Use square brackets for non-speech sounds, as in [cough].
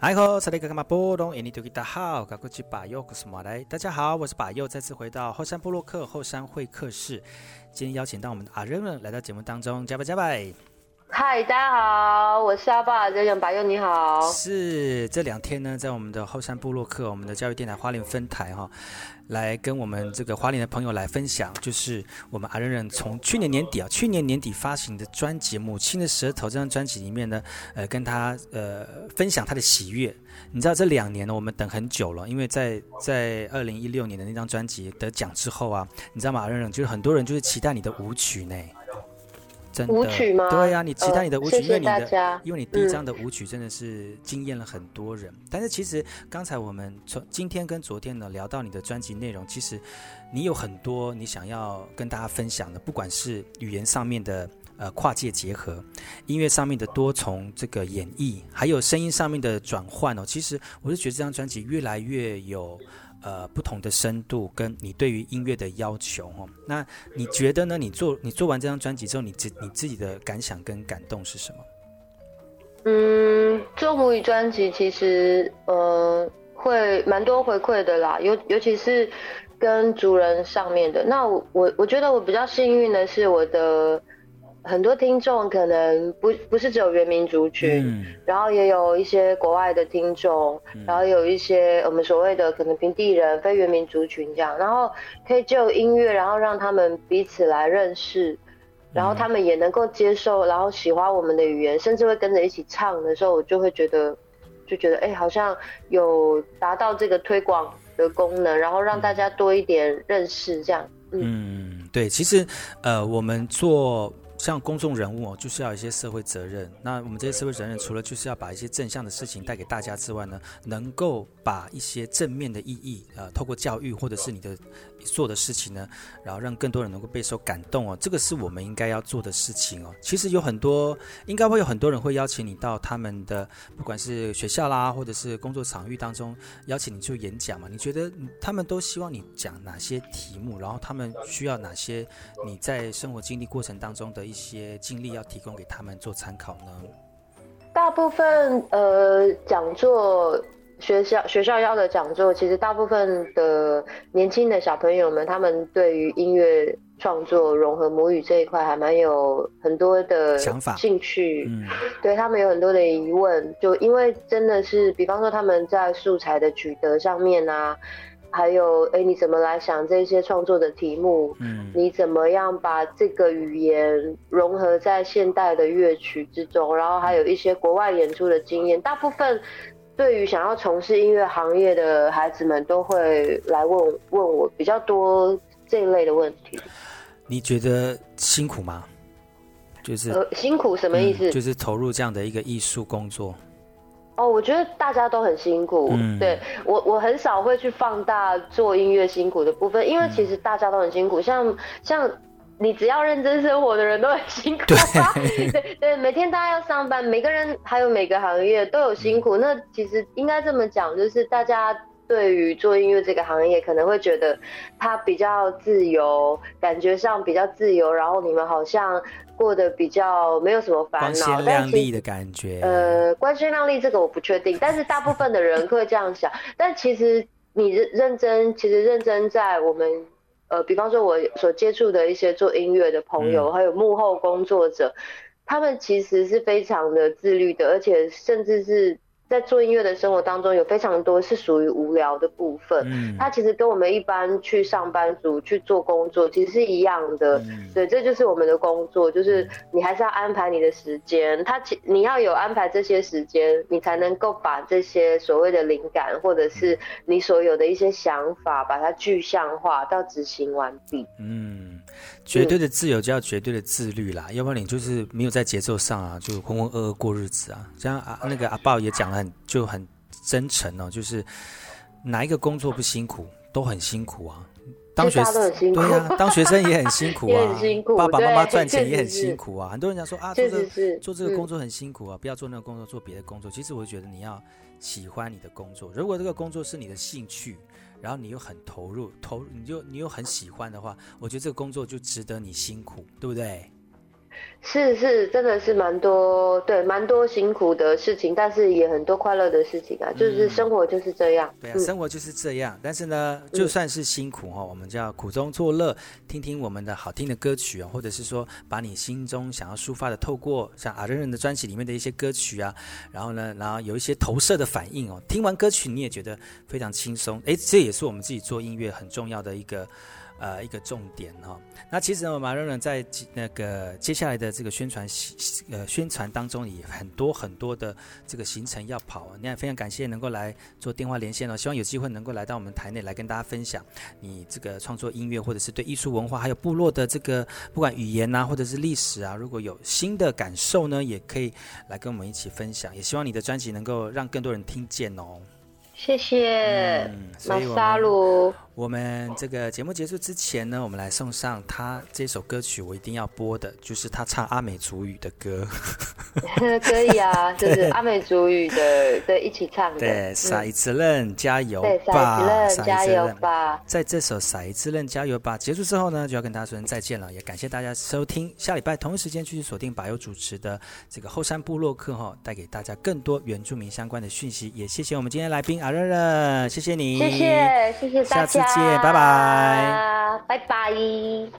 哎吼，萨利一个嘛，波东，你都给他好，搞过去把右，我是马来。大家好，我是把右，再次回到后山布洛克后山会客室，今天邀请到我们的阿仁来到节目当中，加拜加拜。嗨，大家好，我是阿爸，任任巴佑，你好。是这两天呢，在我们的后山部落客，我们的教育电台花莲分台哈。来跟我们这个花莲的朋友来分享，就是我们阿任任从去年年底啊，去年年底发行的专辑《母亲的舌头》这张专辑里面呢，呃，跟他呃分享他的喜悦。你知道这两年呢，我们等很久了，因为在在二零一六年的那张专辑得奖之后啊，你知道吗？阿任任就是很多人就是期待你的舞曲呢。舞曲吗？对呀、啊，你期待你的舞曲，因为你的，家因为你第一张的舞曲真的是惊艳了很多人。嗯、但是其实刚才我们从今天跟昨天呢聊到你的专辑内容，其实你有很多你想要跟大家分享的，不管是语言上面的呃跨界结合，音乐上面的多重这个演绎，还有声音上面的转换哦。其实我是觉得这张专辑越来越有。呃，不同的深度跟你对于音乐的要求哦，那你觉得呢？你做你做完这张专辑之后，你自你自己的感想跟感动是什么？嗯，做母语专辑其实呃会蛮多回馈的啦，尤尤其是跟族人上面的。那我我我觉得我比较幸运的是我的。很多听众可能不不是只有原民族群，嗯、然后也有一些国外的听众，嗯、然后有一些我们所谓的可能平地人、非原民族群这样，然后可以就音乐，然后让他们彼此来认识，然后他们也能够接受，然后喜欢我们的语言，甚至会跟着一起唱的时候，我就会觉得，就觉得哎、欸，好像有达到这个推广的功能，然后让大家多一点认识这样。嗯，嗯对，其实呃，我们做。像公众人物哦，就是要一些社会责任。那我们这些社会责任，除了就是要把一些正向的事情带给大家之外呢，能够把一些正面的意义，呃，透过教育或者是你的做的事情呢，然后让更多人能够备受感动哦，这个是我们应该要做的事情哦。其实有很多，应该会有很多人会邀请你到他们的，不管是学校啦，或者是工作场域当中，邀请你做演讲嘛。你觉得他们都希望你讲哪些题目？然后他们需要哪些你在生活经历过程当中的？一些经历要提供给他们做参考呢？大部分呃讲座，学校学校要的讲座，其实大部分的年轻的小朋友们，他们对于音乐创作融合母语这一块还蛮有很多的想法、兴趣。嗯，对他们有很多的疑问，就因为真的是，比方说他们在素材的取得上面啊。还有，哎，你怎么来想这些创作的题目？嗯，你怎么样把这个语言融合在现代的乐曲之中？然后还有一些国外演出的经验。大部分对于想要从事音乐行业的孩子们，都会来问问我比较多这一类的问题。你觉得辛苦吗？就是、呃、辛苦什么意思？嗯，就是投入这样的一个艺术工作。哦，我觉得大家都很辛苦。嗯、对我，我很少会去放大做音乐辛苦的部分，因为其实大家都很辛苦。嗯、像像你只要认真生活的人都很辛苦。[laughs] 对对对，每天大家要上班，每个人还有每个行业都有辛苦。嗯、那其实应该这么讲，就是大家对于做音乐这个行业，可能会觉得它比较自由，感觉上比较自由，然后你们好像。过得比较没有什么烦恼，光鲜亮丽的感觉。呃，光鲜亮丽这个我不确定，但是大部分的人会这样想。但其实你认认真，其实认真在我们呃，比方说我所接触的一些做音乐的朋友，嗯、还有幕后工作者，他们其实是非常的自律的，而且甚至是。在做音乐的生活当中，有非常多是属于无聊的部分。嗯，它其实跟我们一般去上班族去做工作其实是一样的。嗯，对，这就是我们的工作，就是你还是要安排你的时间。它其你要有安排这些时间，你才能够把这些所谓的灵感，或者是你所有的一些想法，把它具象化到执行完毕。嗯。绝对的自由就要绝对的自律啦，嗯、要不然你就是没有在节奏上啊，就浑浑噩噩过日子啊。像啊那个阿豹也讲了很就很真诚哦，就是哪一个工作不辛苦，都很辛苦啊。当学生对呀、啊，当学生也很辛苦啊，[laughs] 辛苦爸爸妈妈赚钱也很辛苦啊。很多人讲说啊，做这个做这个工作很辛苦啊，不要做那个工作，做别的工作。其实我觉得你要喜欢你的工作，如果这个工作是你的兴趣。然后你又很投入，投你就你又很喜欢的话，我觉得这个工作就值得你辛苦，对不对？是是，真的是蛮多，对，蛮多辛苦的事情，但是也很多快乐的事情啊，就是生活就是这样。嗯、对啊，生活就是这样。但是呢，就算是辛苦哈，我们就要苦中作乐，听听我们的好听的歌曲啊，或者是说把你心中想要抒发的，透过像阿任任的专辑里面的一些歌曲啊，然后呢，然后有一些投射的反应哦，听完歌曲你也觉得非常轻松。哎，这也是我们自己做音乐很重要的一个。呃，一个重点哈、哦。那其实呢，马瑞伦在那个接下来的这个宣传呃宣传当中，也很多很多的这个行程要跑。那非常感谢能够来做电话连线哦，希望有机会能够来到我们台内来跟大家分享你这个创作音乐，或者是对艺术文化还有部落的这个不管语言啊，或者是历史啊，如果有新的感受呢，也可以来跟我们一起分享。也希望你的专辑能够让更多人听见哦。谢谢，马萨鲁。我们这个节目结束之前呢，我们来送上他这首歌曲，我一定要播的，就是他唱阿美族语的歌。[laughs] 可以啊，就是 [laughs] 阿美族语的，对，一起唱的。对，撒伊兹楞加油吧，对，撒伊兹楞加油吧。在这首撒伊兹楞加油吧结束之后呢，就要跟大家说声再见了，也感谢大家收听。下礼拜同一时间继续锁定百优主持的这个后山部落客哈，带给大家更多原住民相关的讯息。也谢谢我们今天来宾阿任任，谢谢你，谢谢谢谢大家。谢谢，拜拜，拜拜。